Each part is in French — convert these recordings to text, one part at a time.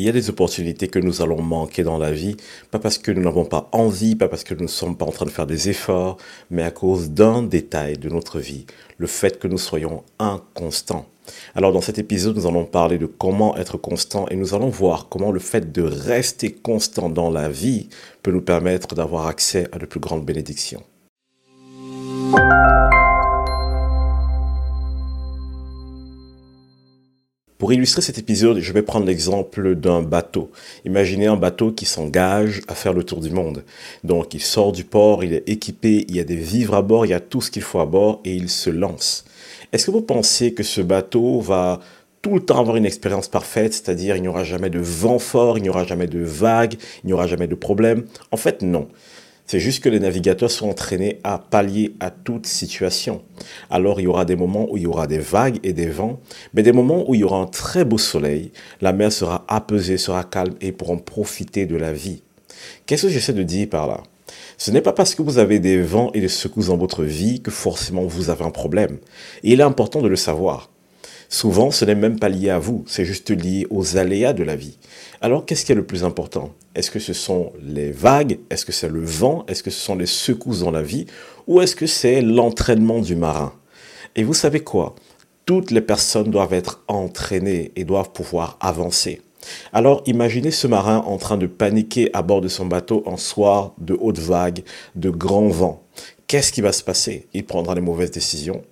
Il y a des opportunités que nous allons manquer dans la vie, pas parce que nous n'avons pas envie, pas parce que nous ne sommes pas en train de faire des efforts, mais à cause d'un détail de notre vie, le fait que nous soyons inconstants. Alors dans cet épisode, nous allons parler de comment être constant et nous allons voir comment le fait de rester constant dans la vie peut nous permettre d'avoir accès à de plus grandes bénédictions. Pour illustrer cet épisode, je vais prendre l'exemple d'un bateau. Imaginez un bateau qui s'engage à faire le tour du monde. Donc il sort du port, il est équipé, il y a des vivres à bord, il y a tout ce qu'il faut à bord et il se lance. Est-ce que vous pensez que ce bateau va tout le temps avoir une expérience parfaite, c'est-à-dire il n'y aura jamais de vent fort, il n'y aura jamais de vagues, il n'y aura jamais de problème? En fait, non. C'est juste que les navigateurs sont entraînés à pallier à toute situation. Alors il y aura des moments où il y aura des vagues et des vents, mais des moments où il y aura un très beau soleil, la mer sera apaisée, sera calme et pourront profiter de la vie. Qu'est-ce que j'essaie de dire par là? Ce n'est pas parce que vous avez des vents et des secousses dans votre vie que forcément vous avez un problème. Et il est important de le savoir. Souvent, ce n'est même pas lié à vous, c'est juste lié aux aléas de la vie. Alors, qu'est-ce qui est le plus important? Est-ce que ce sont les vagues? Est-ce que c'est le vent? Est-ce que ce sont les secousses dans la vie? Ou est-ce que c'est l'entraînement du marin? Et vous savez quoi? Toutes les personnes doivent être entraînées et doivent pouvoir avancer. Alors imaginez ce marin en train de paniquer à bord de son bateau en soir de hautes vagues, de grands vents. Qu'est-ce qui va se passer? Il prendra les mauvaises décisions,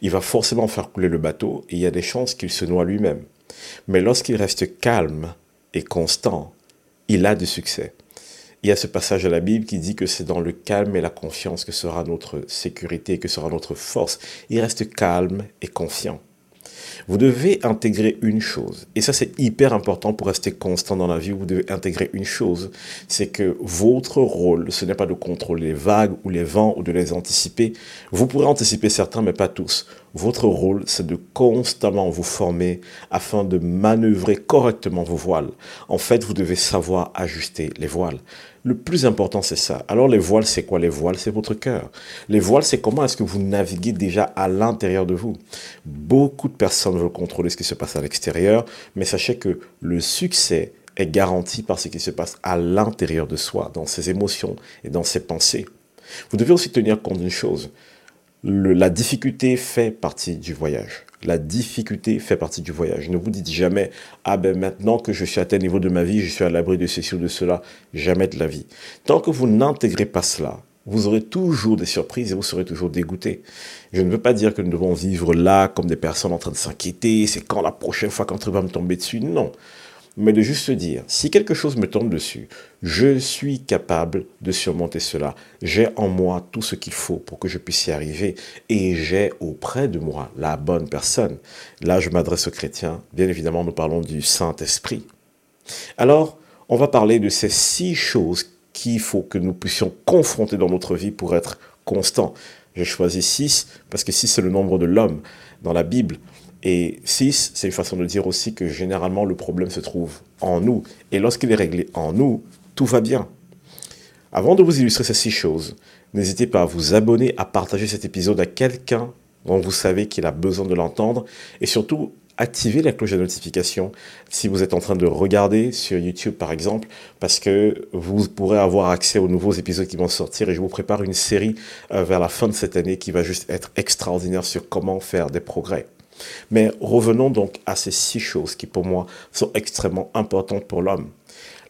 il va forcément faire couler le bateau et il y a des chances qu'il se noie lui-même. Mais lorsqu'il reste calme et constant, il a du succès. Il y a ce passage de la Bible qui dit que c'est dans le calme et la confiance que sera notre sécurité, que sera notre force. Il reste calme et confiant. Vous devez intégrer une chose, et ça c'est hyper important pour rester constant dans la vie, vous devez intégrer une chose, c'est que votre rôle, ce n'est pas de contrôler les vagues ou les vents ou de les anticiper. Vous pourrez anticiper certains, mais pas tous. Votre rôle, c'est de constamment vous former afin de manœuvrer correctement vos voiles. En fait, vous devez savoir ajuster les voiles. Le plus important, c'est ça. Alors les voiles, c'est quoi? Les voiles, c'est votre cœur. Les voiles, c'est comment est-ce que vous naviguez déjà à l'intérieur de vous? Beaucoup de personnes veulent contrôler ce qui se passe à l'extérieur, mais sachez que le succès est garanti par ce qui se passe à l'intérieur de soi, dans ses émotions et dans ses pensées. Vous devez aussi tenir compte d'une chose. La difficulté fait partie du voyage. La difficulté fait partie du voyage. Ne vous dites jamais, ah ben maintenant que je suis à tel niveau de ma vie, je suis à l'abri de ceci ou de cela. Jamais de la vie. Tant que vous n'intégrez pas cela, vous aurez toujours des surprises et vous serez toujours dégoûté. Je ne veux pas dire que nous devons vivre là comme des personnes en train de s'inquiéter, c'est quand la prochaine fois qu'un truc va me tomber dessus? Non mais de juste se dire, si quelque chose me tombe dessus, je suis capable de surmonter cela. J'ai en moi tout ce qu'il faut pour que je puisse y arriver et j'ai auprès de moi la bonne personne. Là, je m'adresse aux chrétiens. Bien évidemment, nous parlons du Saint-Esprit. Alors, on va parler de ces six choses qu'il faut que nous puissions confronter dans notre vie pour être constants. J'ai choisi six parce que six, c'est le nombre de l'homme dans la Bible. Et 6, c'est une façon de dire aussi que généralement le problème se trouve en nous. Et lorsqu'il est réglé en nous, tout va bien. Avant de vous illustrer ces six choses, n'hésitez pas à vous abonner, à partager cet épisode à quelqu'un dont vous savez qu'il a besoin de l'entendre. Et surtout, activez la cloche de notification si vous êtes en train de regarder sur YouTube par exemple, parce que vous pourrez avoir accès aux nouveaux épisodes qui vont sortir et je vous prépare une série euh, vers la fin de cette année qui va juste être extraordinaire sur comment faire des progrès. Mais revenons donc à ces six choses qui pour moi sont extrêmement importantes pour l'homme.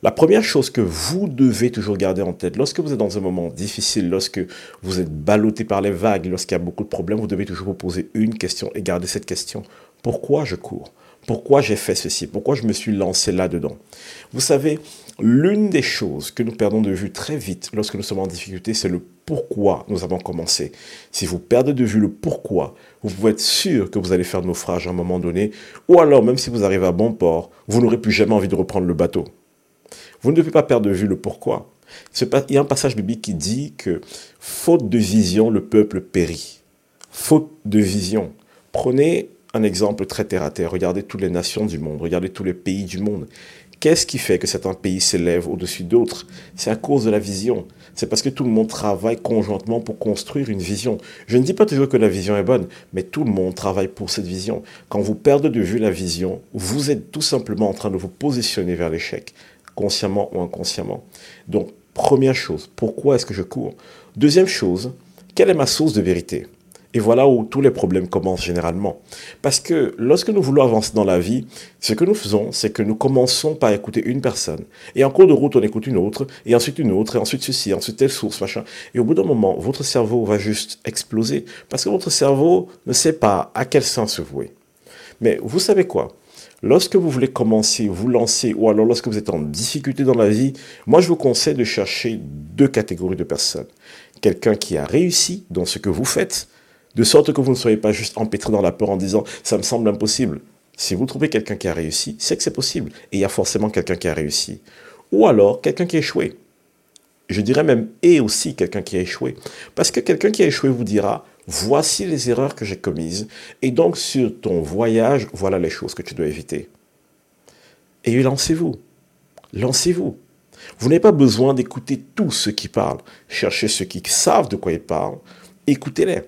La première chose que vous devez toujours garder en tête, lorsque vous êtes dans un moment difficile, lorsque vous êtes ballotté par les vagues, lorsqu'il y a beaucoup de problèmes, vous devez toujours vous poser une question et garder cette question. Pourquoi je cours? Pourquoi j'ai fait ceci? Pourquoi je me suis lancé là-dedans? Vous savez, l'une des choses que nous perdons de vue très vite lorsque nous sommes en difficulté, c'est le pourquoi nous avons commencé. Si vous perdez de vue le pourquoi, vous pouvez être sûr que vous allez faire naufrage à un moment donné, ou alors même si vous arrivez à bon port, vous n'aurez plus jamais envie de reprendre le bateau. Vous ne devez pas perdre de vue le pourquoi. Il y a un passage biblique qui dit que, faute de vision, le peuple périt. Faute de vision. Prenez un exemple très terre à terre. Regardez toutes les nations du monde, regardez tous les pays du monde. Qu'est-ce qui fait que certains pays s'élèvent au-dessus d'autres? C'est à cause de la vision. C'est parce que tout le monde travaille conjointement pour construire une vision. Je ne dis pas toujours que la vision est bonne, mais tout le monde travaille pour cette vision. Quand vous perdez de vue la vision, vous êtes tout simplement en train de vous positionner vers l'échec, consciemment ou inconsciemment. Donc, première chose, pourquoi est-ce que je cours? Deuxième chose, quelle est ma source de vérité? Et voilà où tous les problèmes commencent généralement. Parce que lorsque nous voulons avancer dans la vie, ce que nous faisons, c'est que nous commençons par écouter une personne. Et en cours de route, on écoute une autre, et ensuite une autre, et ensuite ceci, ensuite telle source, machin. Et au bout d'un moment, votre cerveau va juste exploser. Parce que votre cerveau ne sait pas à quel sens se vouer. Mais vous savez quoi? Lorsque vous voulez commencer, vous lancer, ou alors lorsque vous êtes en difficulté dans la vie, moi je vous conseille de chercher deux catégories de personnes. Quelqu'un qui a réussi dans ce que vous faites, de sorte que vous ne soyez pas juste empêtré dans la peur en disant ça me semble impossible. Si vous trouvez quelqu'un qui a réussi, c'est que c'est possible. Et il y a forcément quelqu'un qui a réussi. Ou alors quelqu'un qui a échoué. Je dirais même et aussi quelqu'un qui a échoué. Parce que quelqu'un qui a échoué vous dira voici les erreurs que j'ai commises. Et donc sur ton voyage, voilà les choses que tu dois éviter. Et lancez-vous. Lancez-vous. Vous n'avez pas besoin d'écouter tous ceux qui parlent. Cherchez ceux qui savent de quoi ils parlent. Écoutez-les.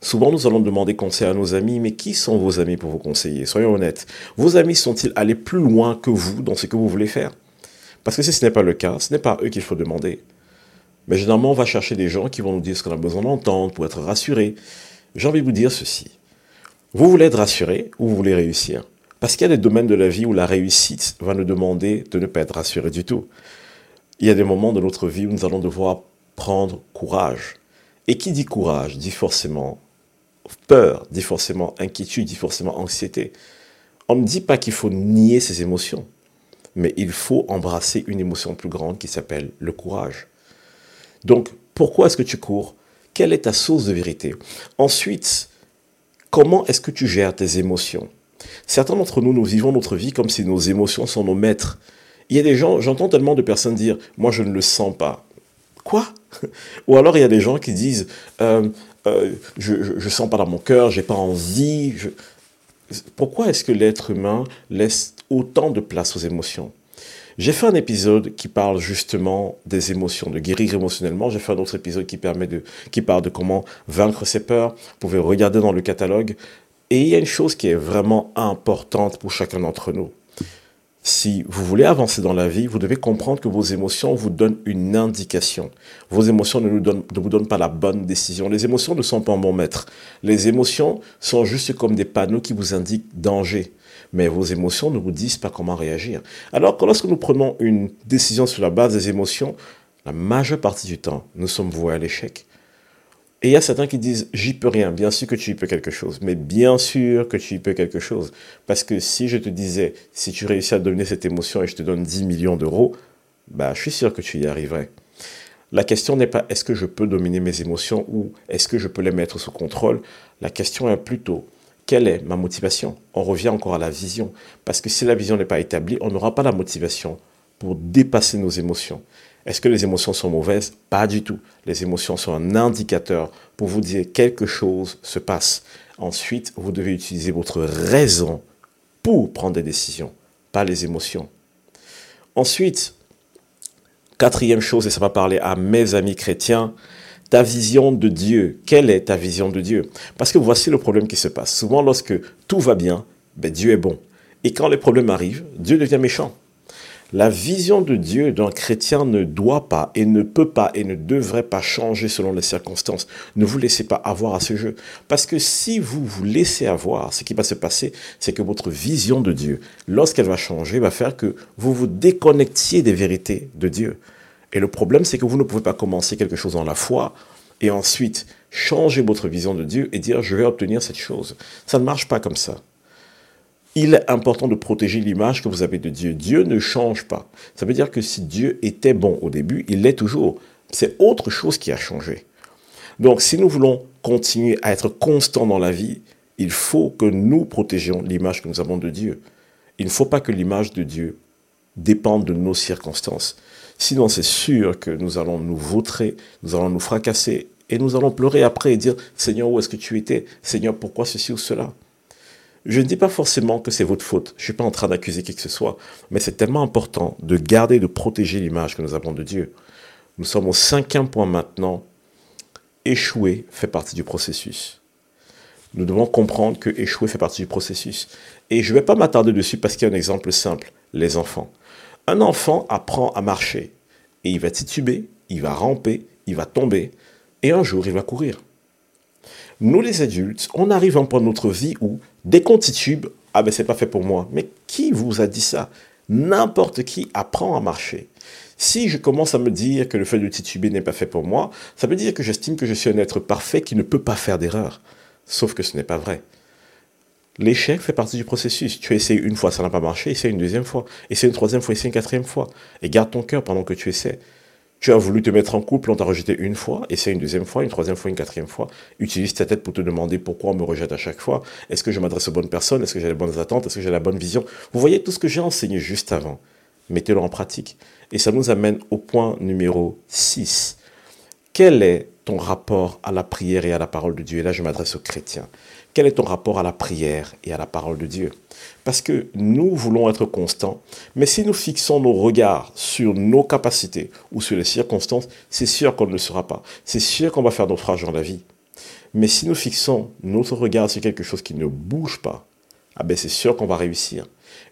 Souvent, nous allons demander conseil à nos amis, mais qui sont vos amis pour vous conseiller? Soyons honnêtes. Vos amis sont-ils allés plus loin que vous dans ce que vous voulez faire? Parce que si ce n'est pas le cas, ce n'est pas eux qu'il faut demander. Mais généralement, on va chercher des gens qui vont nous dire ce qu'on a besoin d'entendre pour être rassurés. J'ai envie de vous dire ceci. Vous voulez être rassuré ou vous voulez réussir? Parce qu'il y a des domaines de la vie où la réussite va nous demander de ne pas être rassuré du tout. Il y a des moments de notre vie où nous allons devoir prendre courage. Et qui dit courage dit forcément peur, dit forcément inquiétude, dit forcément anxiété. On ne dit pas qu'il faut nier ses émotions, mais il faut embrasser une émotion plus grande qui s'appelle le courage. Donc, pourquoi est-ce que tu cours? Quelle est ta source de vérité? Ensuite, comment est-ce que tu gères tes émotions? Certains d'entre nous, nous vivons notre vie comme si nos émotions sont nos maîtres. Il y a des gens, j'entends tellement de personnes dire, moi je ne le sens pas. Quoi? Ou alors il y a des gens qui disent, euh, euh, je ne sens pas dans mon cœur, j'ai pas envie. Pourquoi est-ce que l'être humain laisse autant de place aux émotions? J'ai fait un épisode qui parle justement des émotions, de guérir émotionnellement. J'ai fait un autre épisode qui, permet de, qui parle de comment vaincre ses peurs. Vous pouvez regarder dans le catalogue. Et il y a une chose qui est vraiment importante pour chacun d'entre nous. Si vous voulez avancer dans la vie, vous devez comprendre que vos émotions vous donnent une indication. Vos émotions ne, vous donnent pas la bonne décision. Les émotions ne sont pas bon maître. Les émotions sont juste comme des panneaux qui vous indiquent danger. Mais vos émotions ne vous disent pas comment réagir. Alors que lorsque nous prenons une décision sur la base des émotions, la majeure partie du temps, nous sommes voués à l'échec. Et il y a certains qui disent, j'y peux rien. Bien sûr que tu y peux quelque chose. Mais bien sûr que tu y peux quelque chose. Parce que si je te disais, si tu réussis à donner cette émotion et je te donne 10 millions d'euros, bah, je suis sûr que tu y arriverais. La question n'est pas est-ce que je peux dominer mes émotions ou est-ce que je peux les mettre sous contrôle? La question est plutôt quelle est ma motivation? On revient encore à la vision. Parce que si la vision n'est pas établie, on n'aura pas la motivation pour dépasser nos émotions. Est-ce que les émotions sont mauvaises? Pas du tout. Les émotions sont un indicateur pour vous dire quelque chose se passe. Ensuite, vous devez utiliser votre raison pour prendre des décisions, pas les émotions. Ensuite, quatrième chose, et ça va parler à mes amis chrétiens, ta vision de Dieu. Quelle est ta vision de Dieu? Parce que voici le problème qui se passe. Souvent, lorsque tout va bien, ben Dieu est bon. Et quand les problèmes arrivent, Dieu devient méchant. La vision de Dieu d'un chrétien ne doit pas et ne peut pas et ne devrait pas changer selon les circonstances. Ne vous laissez pas avoir à ce jeu. Parce que si vous vous laissez avoir, ce qui va se passer, c'est que votre vision de Dieu, lorsqu'elle va changer, va faire que vous vous déconnectiez des vérités de Dieu. Et le problème, c'est que vous ne pouvez pas commencer quelque chose dans la foi et ensuite changer votre vision de Dieu et dire je vais obtenir cette chose. Ça ne marche pas comme ça il est important de protéger l'image que vous avez de Dieu. Dieu ne change pas. Ça veut dire que si Dieu était bon au début, il l'est toujours. C'est autre chose qui a changé. Donc si nous voulons continuer à être constants dans la vie, il faut que nous protégions l'image que nous avons de Dieu. Il ne faut pas que l'image de Dieu dépende de nos circonstances. Sinon, c'est sûr que nous allons nous vautrer, nous allons nous fracasser et nous allons pleurer après et dire Seigneur, où est-ce que tu étais? Seigneur, pourquoi ceci ou cela? Je ne dis pas forcément que c'est votre faute. Je ne suis pas en train d'accuser qui que ce soit. Mais c'est tellement important de garder, de protéger l'image que nous avons de Dieu. Nous sommes au cinquième point maintenant. Échouer fait partie du processus. Nous devons comprendre que échouer fait partie du processus. Et je ne vais pas m'attarder dessus parce qu'il y a un exemple simple, les enfants. Un enfant apprend à marcher et il va tituber, il va ramper, il va tomber et un jour il va courir. Nous les adultes, on arrive à un point de notre vie où dès qu'on titube, ah ben c'est pas fait pour moi. Mais qui vous a dit ça? N'importe qui apprend à marcher. Si je commence à me dire que le fait de tituber n'est pas fait pour moi, ça veut dire que j'estime que je suis un être parfait qui ne peut pas faire d'erreur. Sauf que ce n'est pas vrai. L'échec fait partie du processus. Tu essaies une fois, ça n'a pas marché, essaie une deuxième fois, essaie une troisième fois, essaie une quatrième fois. Et garde ton cœur pendant que tu essaies. Tu as voulu te mettre en couple, on t'a rejeté une fois, essaie une deuxième fois, une troisième fois, une quatrième fois. Utilise ta tête pour te demander pourquoi on me rejette à chaque fois. Est-ce que je m'adresse aux bonnes personnes? Est-ce que j'ai les bonnes attentes? Est-ce que j'ai la bonne vision? Vous voyez tout ce que j'ai enseigné juste avant. Mettez-le en pratique. Et ça nous amène au point numéro 6. Quel est ton rapport à la prière et à la parole de Dieu? Et là, je m'adresse aux chrétiens. Quel est ton rapport à la prière et à la parole de Dieu? Parce que nous voulons être constants, mais si nous fixons nos regards sur nos capacités ou sur les circonstances, c'est sûr qu'on ne le sera pas. C'est sûr qu'on va faire naufrage dans la vie. Mais si nous fixons notre regard sur quelque chose qui ne bouge pas, ah ben c'est sûr qu'on va réussir.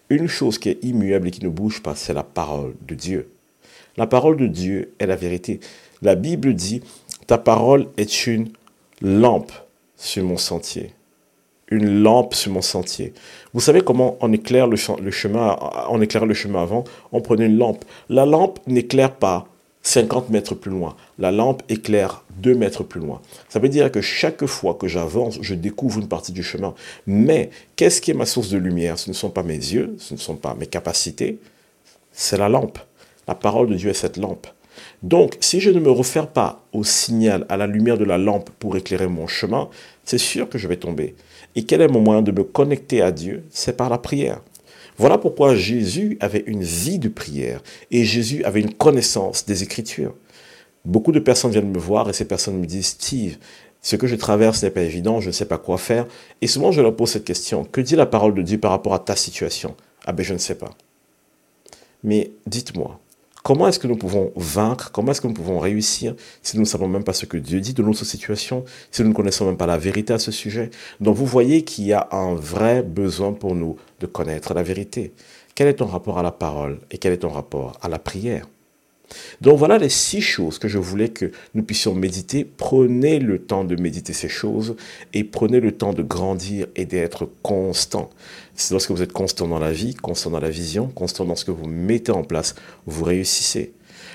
Une chose qui est immuable et qui ne bouge pas, c'est la parole de Dieu. La parole de Dieu est la vérité. La Bible dit, ta parole est une lampe sur mon sentier une lampe sur mon sentier. Vous savez comment on éclaire le, chemin, on éclaire le chemin avant? On prenait une lampe. La lampe n'éclaire pas 50 mètres plus loin. La lampe éclaire 2 mètres plus loin. Ça veut dire que chaque fois que j'avance, je découvre une partie du chemin. Mais qu'est-ce qui est ma source de lumière? Ce ne sont pas mes yeux, ce ne sont pas mes capacités, c'est la lampe. La parole de Dieu est cette lampe. Donc, si je ne me refère pas au signal, à la lumière de la lampe pour éclairer mon chemin, c'est sûr que je vais tomber. Et quel est mon moyen de me connecter à Dieu? C'est par la prière. Voilà pourquoi Jésus avait une vie de prière et Jésus avait une connaissance des Écritures. Beaucoup de personnes viennent me voir et ces personnes me disent, Steve, ce que je traverse n'est pas évident, je ne sais pas quoi faire. Et souvent, je leur pose cette question, que dit la parole de Dieu par rapport à ta situation? Ah ben, je ne sais pas. Mais dites-moi, Comment est-ce que nous pouvons vaincre? Comment est-ce que nous pouvons réussir si nous ne savons même pas ce que Dieu dit de notre situation, si nous ne connaissons même pas la vérité à ce sujet? Donc vous voyez qu'il y a un vrai besoin pour nous de connaître la vérité. Quel est ton rapport à la parole et quel est ton rapport à la prière? Donc voilà les six choses que je voulais que nous puissions méditer. Prenez le temps de méditer ces choses et prenez le temps de grandir et d'être constant. C'est lorsque vous êtes constant dans la vie, constant dans la vision, constant dans ce que vous mettez en place, vous réussissez.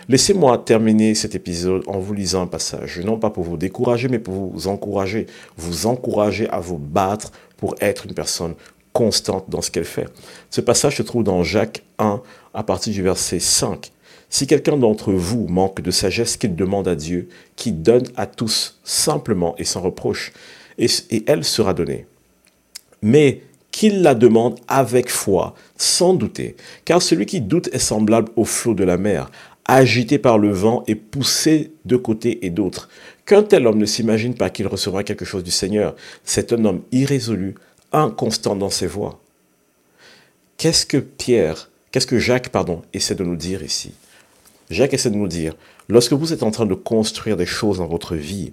Laissez-moi terminer cet épisode en vous lisant un passage, non pas pour vous décourager, mais pour vous encourager, vous encourager à vous battre pour être une personne constante dans ce qu'elle fait. Ce passage se trouve dans Jacques 1 à partir du verset 5. Si quelqu'un d'entre vous manque de sagesse, qu'il demande à Dieu, qui donne à tous simplement et sans reproche, et, elle sera donnée. Mais qu'il la demande avec foi, sans douter, car celui qui doute est semblable au flot de la mer, agité par le vent et poussé de côté et d'autre. Qu'un tel homme ne s'imagine pas qu'il recevra quelque chose du Seigneur. C'est un homme irrésolu, inconstant dans ses voies. Qu'est-ce que Pierre, qu'est-ce que Jacques, pardon, essaie de nous dire ici? Jacques essaie de nous dire, lorsque vous êtes en train de construire des choses dans votre vie,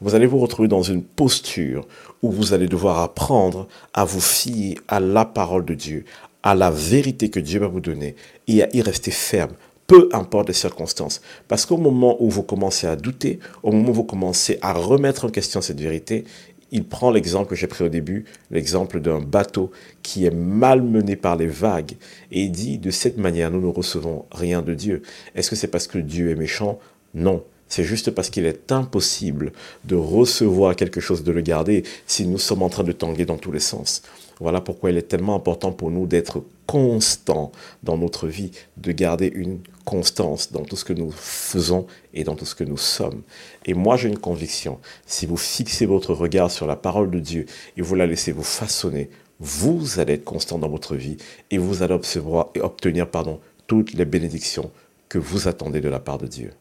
vous allez vous retrouver dans une posture où vous allez devoir apprendre à vous fier à la parole de Dieu, à la vérité que Dieu va vous donner et à y rester ferme, peu importe les circonstances. Parce qu'au moment où vous commencez à douter, au moment où vous commencez à remettre en question cette vérité, il prend l'exemple que j'ai pris au début, l'exemple d'un bateau qui est malmené par les vagues, et dit, de cette manière, nous ne recevons rien de Dieu. Est-ce que c'est parce que Dieu est méchant? Non. C'est juste parce qu'il est impossible de recevoir quelque chose, de le garder, si nous sommes en train de tanguer dans tous les sens. Voilà pourquoi il est tellement important pour nous d'être constant dans notre vie, de garder une constance dans tout ce que nous faisons et dans tout ce que nous sommes. Et moi, j'ai une conviction, si vous fixez votre regard sur la parole de Dieu et vous la laissez vous façonner, vous allez être constant dans votre vie et vous allez obtenir pardon, toutes les bénédictions que vous attendez de la part de Dieu.